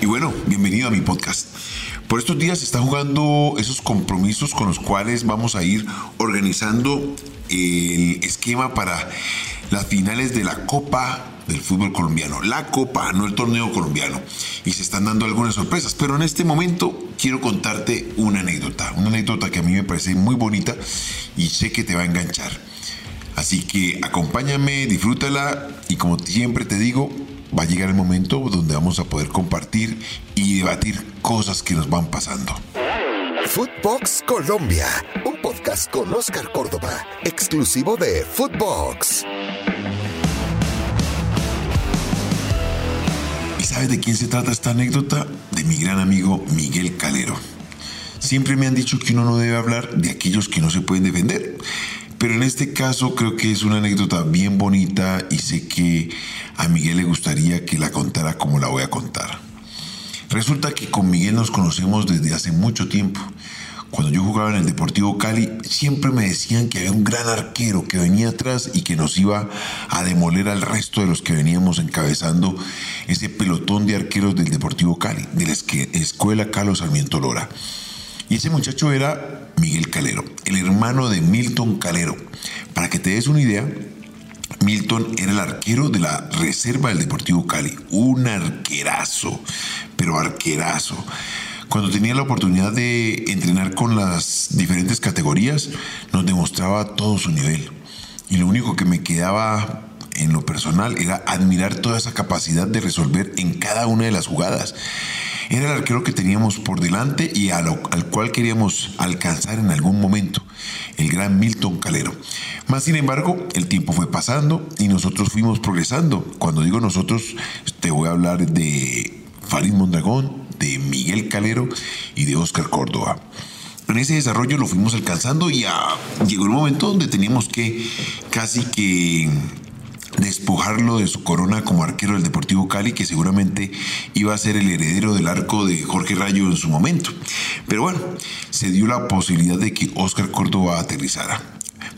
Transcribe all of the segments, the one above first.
Y bueno, bienvenido a mi podcast. Por estos días se están jugando esos compromisos con los cuales vamos a ir organizando el esquema para las finales de la Copa del fútbol colombiano. La Copa, no el torneo colombiano. Y se están dando algunas sorpresas. Pero en este momento quiero contarte una anécdota. Una anécdota que a mí me parece muy bonita y sé que te va a enganchar. Así que acompáñame, disfrútala y como siempre te digo, va a llegar el momento donde vamos a poder compartir y debatir cosas que nos van pasando. Footbox Colombia, un podcast con Oscar Córdoba, exclusivo de Footbox. ¿Y sabes de quién se trata esta anécdota? De mi gran amigo Miguel Calero. Siempre me han dicho que uno no debe hablar de aquellos que no se pueden defender. Pero en este caso creo que es una anécdota bien bonita y sé que a Miguel le gustaría que la contara como la voy a contar. Resulta que con Miguel nos conocemos desde hace mucho tiempo. Cuando yo jugaba en el Deportivo Cali, siempre me decían que había un gran arquero que venía atrás y que nos iba a demoler al resto de los que veníamos encabezando ese pelotón de arqueros del Deportivo Cali, de la Escuela Carlos Sarmiento Lora. Y ese muchacho era Miguel Calero, el hermano de Milton Calero. Para que te des una idea, Milton era el arquero de la reserva del Deportivo Cali. Un arquerazo, pero arquerazo. Cuando tenía la oportunidad de entrenar con las diferentes categorías, nos demostraba todo su nivel. Y lo único que me quedaba en lo personal era admirar toda esa capacidad de resolver en cada una de las jugadas. Era el arquero que teníamos por delante y al cual queríamos alcanzar en algún momento, el gran Milton Calero. Más sin embargo, el tiempo fue pasando y nosotros fuimos progresando. Cuando digo nosotros, te voy a hablar de Farid Mondragón, de Miguel Calero y de Oscar Córdoba. En ese desarrollo lo fuimos alcanzando y llegó el momento donde teníamos que casi que despojarlo de su corona como arquero del Deportivo Cali, que seguramente iba a ser el heredero del arco de Jorge Rayo en su momento. Pero bueno, se dio la posibilidad de que Oscar Córdoba aterrizara.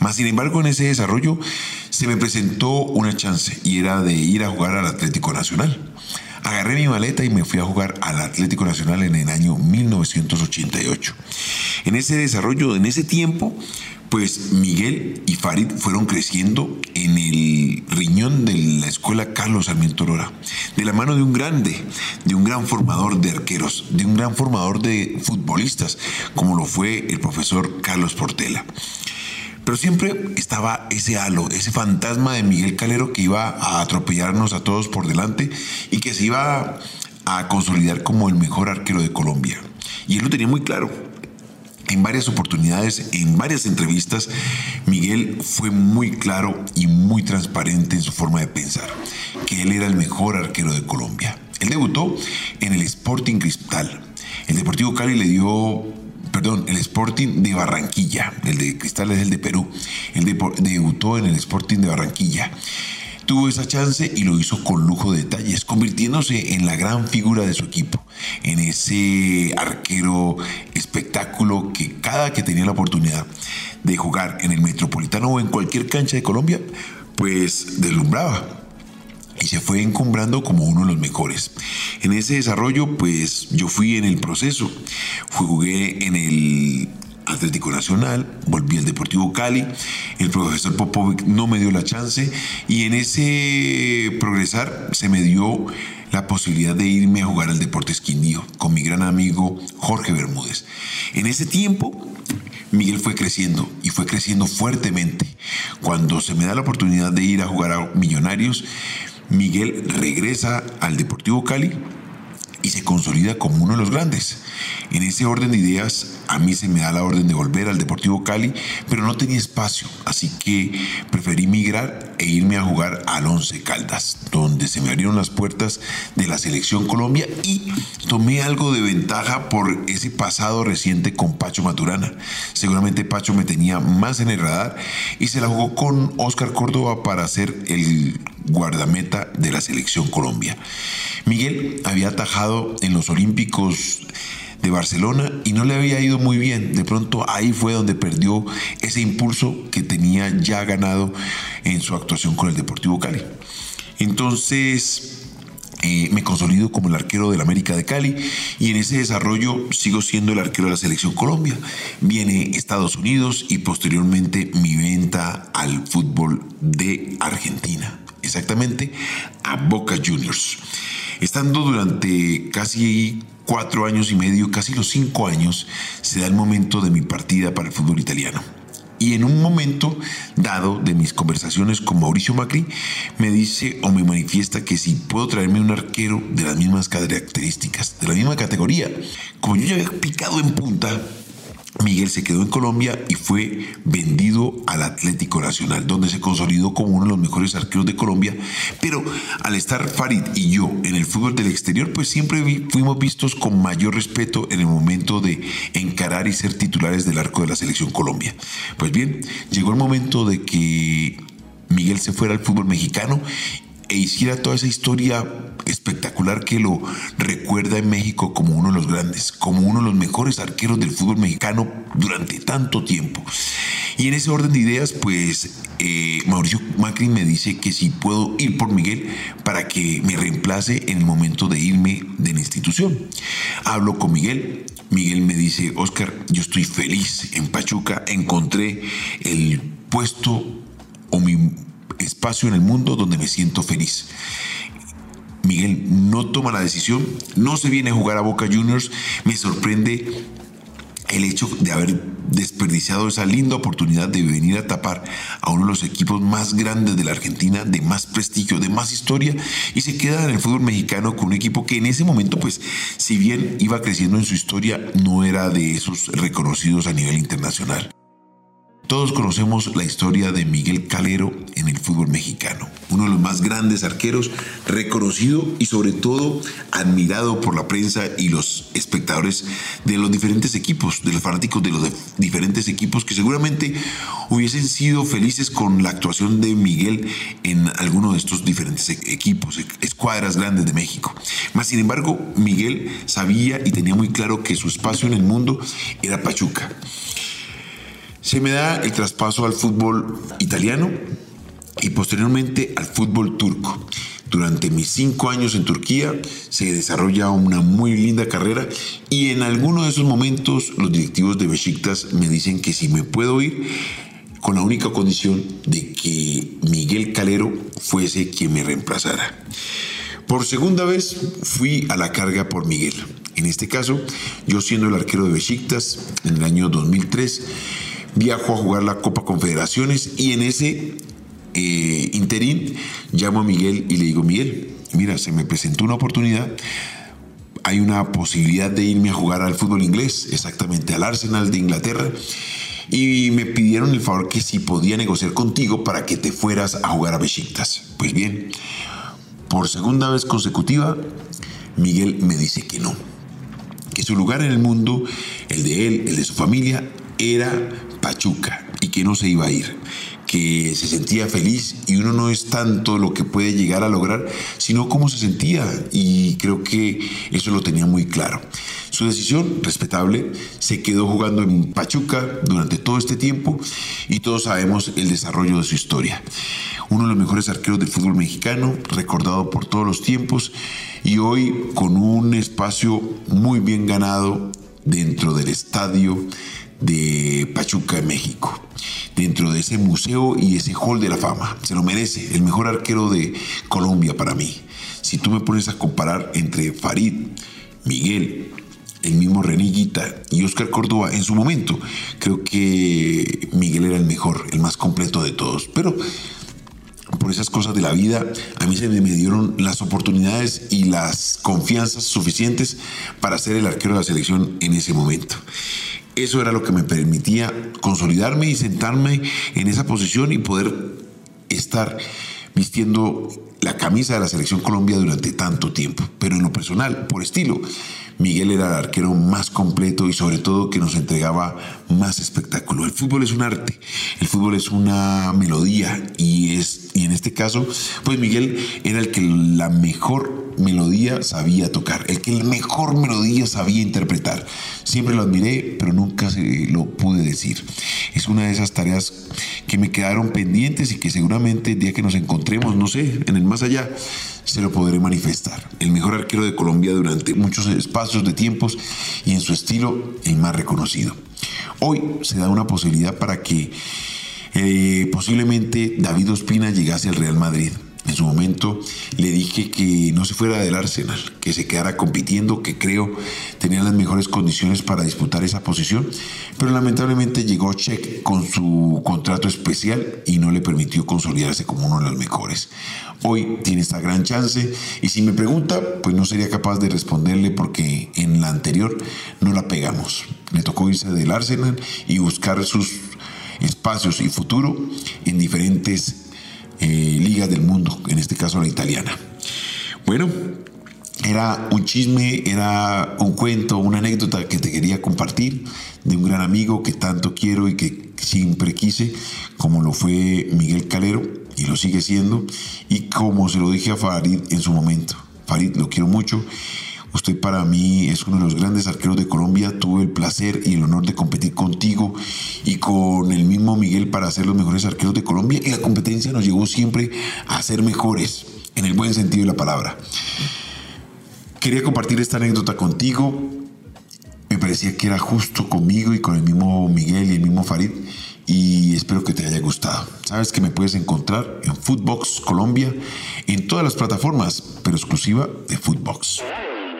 Más sin embargo, en ese desarrollo se me presentó una chance y era de ir a jugar al Atlético Nacional. Agarré mi maleta y me fui a jugar al Atlético Nacional en el año 1988. En ese desarrollo, en ese tiempo, pues Miguel y Farid fueron creciendo en el riñón de la escuela Carlos Sarmiento Lora, de la mano de un grande, de un gran formador de arqueros, de un gran formador de futbolistas, como lo fue el profesor Carlos Portela. Pero siempre estaba ese halo, ese fantasma de Miguel Calero que iba a atropellarnos a todos por delante y que se iba a consolidar como el mejor arquero de Colombia. Y él lo tenía muy claro en varias oportunidades, en varias entrevistas, Miguel fue muy claro y muy transparente en su forma de pensar, que él era el mejor arquero de Colombia. Él debutó en el Sporting Cristal. El Deportivo Cali le dio perdón, el Sporting de Barranquilla, el de Cristal es el de Perú, él debutó en el Sporting de Barranquilla tuvo esa chance y lo hizo con lujo de detalles, convirtiéndose en la gran figura de su equipo, en ese arquero espectáculo que cada que tenía la oportunidad de jugar en el Metropolitano o en cualquier cancha de Colombia, pues deslumbraba y se fue encumbrando como uno de los mejores. En ese desarrollo, pues yo fui en el proceso, jugué en el Atlético Nacional, volví al Deportivo Cali, el profesor Popovic no me dio la chance y en ese progresar se me dio la posibilidad de irme a jugar al Deportes Quindío con mi gran amigo Jorge Bermúdez. En ese tiempo Miguel fue creciendo y fue creciendo fuertemente. Cuando se me da la oportunidad de ir a jugar a Millonarios, Miguel regresa al Deportivo Cali y se consolida como uno de los grandes. En ese orden de ideas, a mí se me da la orden de volver al Deportivo Cali, pero no tenía espacio, así que preferí migrar e irme a jugar al Once Caldas, donde se me abrieron las puertas de la Selección Colombia y tomé algo de ventaja por ese pasado reciente con Pacho Maturana. Seguramente Pacho me tenía más en el radar y se la jugó con Oscar Córdoba para ser el guardameta de la Selección Colombia. Miguel había atajado en los Olímpicos de Barcelona y no le había ido muy bien. De pronto ahí fue donde perdió ese impulso que tenía ya ganado en su actuación con el Deportivo Cali. Entonces eh, me consolido como el arquero del América de Cali y en ese desarrollo sigo siendo el arquero de la selección Colombia. Viene Estados Unidos y posteriormente mi venta al fútbol de Argentina, exactamente a Boca Juniors. Estando durante casi cuatro años y medio, casi los cinco años, se da el momento de mi partida para el fútbol italiano. Y en un momento dado de mis conversaciones con Mauricio Macri, me dice o me manifiesta que si puedo traerme un arquero de las mismas características, de la misma categoría. Como yo ya había picado en punta, Miguel se quedó en Colombia y fue vendido al Atlético Nacional, donde se consolidó como uno de los mejores arqueros de Colombia. Pero al estar Farid y yo en el fútbol del exterior, pues siempre fuimos vistos con mayor respeto en el momento de encarar y ser titulares del arco de la selección Colombia. Pues bien, llegó el momento de que Miguel se fuera al fútbol mexicano e hiciera toda esa historia espectacular que lo recuerda en México como uno de los grandes, como uno de los mejores arqueros del fútbol mexicano durante tanto tiempo. Y en ese orden de ideas, pues eh, Mauricio Macri me dice que si puedo ir por Miguel para que me reemplace en el momento de irme de la institución. Hablo con Miguel. Miguel me dice, Oscar, yo estoy feliz en Pachuca, encontré el puesto o mi espacio en el mundo donde me siento feliz. Miguel no toma la decisión, no se viene a jugar a Boca Juniors, me sorprende el hecho de haber desperdiciado esa linda oportunidad de venir a tapar a uno de los equipos más grandes de la Argentina, de más prestigio, de más historia, y se queda en el fútbol mexicano con un equipo que en ese momento, pues, si bien iba creciendo en su historia, no era de esos reconocidos a nivel internacional. Todos conocemos la historia de Miguel Calero en el fútbol mexicano, uno de los más grandes arqueros, reconocido y sobre todo admirado por la prensa y los espectadores de los diferentes equipos, de los fanáticos de los diferentes equipos que seguramente hubiesen sido felices con la actuación de Miguel en alguno de estos diferentes e-, equipos, escuadras grandes de México. Mas sin embargo, Miguel sabía y tenía muy claro que su espacio en el mundo era Pachuca. Se me da el traspaso al fútbol italiano y posteriormente al fútbol turco. Durante mis cinco años en Turquía se desarrolla una muy linda carrera y en alguno de esos momentos los directivos de Besiktas me dicen que si me puedo ir con la única condición de que Miguel Calero fuese quien me reemplazara. Por segunda vez fui a la carga por Miguel. En este caso, yo siendo el arquero de Besiktas en el año 2003 viajo a jugar la Copa Confederaciones y en ese eh, interín llamo a Miguel y le digo, Miguel, mira, se me presentó una oportunidad, hay una posibilidad de irme a jugar al fútbol inglés, exactamente al Arsenal de Inglaterra, y me pidieron el favor que si podía negociar contigo para que te fueras a jugar a Besiktas. Pues bien, por segunda vez consecutiva, Miguel me dice que no, que su lugar en el mundo, el de él, el de su familia, era Pachuca y que no se iba a ir, que se sentía feliz y uno no es tanto lo que puede llegar a lograr, sino cómo se sentía y creo que eso lo tenía muy claro. Su decisión, respetable, se quedó jugando en Pachuca durante todo este tiempo y todos sabemos el desarrollo de su historia. Uno de los mejores arqueros del fútbol mexicano, recordado por todos los tiempos y hoy con un espacio muy bien ganado dentro del estadio de Pachuca, México, dentro de ese museo y ese hall de la fama. Se lo merece, el mejor arquero de Colombia para mí. Si tú me pones a comparar entre Farid, Miguel, el mismo Reniguita y Oscar Córdoba en su momento, creo que Miguel era el mejor, el más completo de todos. Pero por esas cosas de la vida, a mí se me dieron las oportunidades y las confianzas suficientes para ser el arquero de la selección en ese momento. Eso era lo que me permitía consolidarme y sentarme en esa posición y poder estar vistiendo la camisa de la selección Colombia durante tanto tiempo. Pero en lo personal, por estilo, Miguel era el arquero más completo y sobre todo que nos entregaba más espectáculo. El fútbol es un arte, el fútbol es una melodía y, es, y en este caso, pues Miguel era el que la mejor melodía sabía tocar, el que mejor melodía sabía interpretar. Siempre lo admiré, pero nunca se lo pude decir. Es una de esas tareas que me quedaron pendientes y que seguramente el día que nos encontremos, no sé, en el más allá, se lo podré manifestar. El mejor arquero de Colombia durante muchos espacios de tiempos y en su estilo el más reconocido. Hoy se da una posibilidad para que eh, posiblemente David Ospina llegase al Real Madrid. En su momento le dije que no se fuera del Arsenal, que se quedara compitiendo, que creo tenía las mejores condiciones para disputar esa posición, pero lamentablemente llegó Check con su contrato especial y no le permitió consolidarse como uno de los mejores. Hoy tiene esta gran chance y si me pregunta, pues no sería capaz de responderle porque en la anterior no la pegamos. Le tocó irse del Arsenal y buscar sus espacios y futuro en diferentes eh, ligas del mundo, en este caso la italiana. Bueno, era un chisme, era un cuento, una anécdota que te quería compartir de un gran amigo que tanto quiero y que siempre quise, como lo fue Miguel Calero, y lo sigue siendo, y como se lo dije a Farid en su momento. Farid, lo quiero mucho. Usted para mí es uno de los grandes arqueros de Colombia. Tuve el placer y el honor de competir contigo y con el mismo Miguel para ser los mejores arqueros de Colombia. Y la competencia nos llevó siempre a ser mejores, en el buen sentido de la palabra. Quería compartir esta anécdota contigo. Me parecía que era justo conmigo y con el mismo Miguel y el mismo Farid y espero que te haya gustado. Sabes que me puedes encontrar en Footbox Colombia en todas las plataformas, pero exclusiva de Footbox.